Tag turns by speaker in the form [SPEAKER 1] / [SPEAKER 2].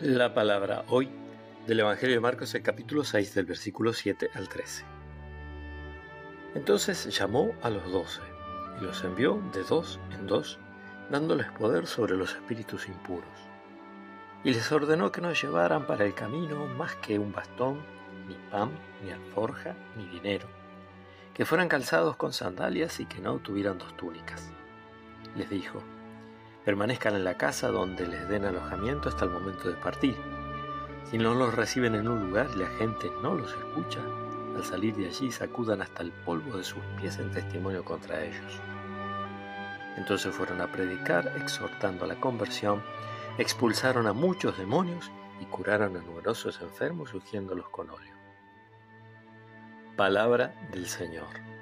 [SPEAKER 1] La palabra hoy del Evangelio de Marcos, el capítulo 6, del versículo 7 al 13. Entonces llamó a los doce y los envió de dos en dos, dándoles poder sobre los espíritus impuros. Y les ordenó que no llevaran para el camino más que un bastón, ni pan, ni alforja, ni dinero, que fueran calzados con sandalias y que no tuvieran dos túnicas. Les dijo, permanezcan en la casa donde les den alojamiento hasta el momento de partir. Si no los reciben en un lugar y la gente no los escucha, al salir de allí sacudan hasta el polvo de sus pies en testimonio contra ellos. Entonces fueron a predicar, exhortando a la conversión, expulsaron a muchos demonios y curaron a numerosos enfermos ungiéndolos con óleo. Palabra del Señor.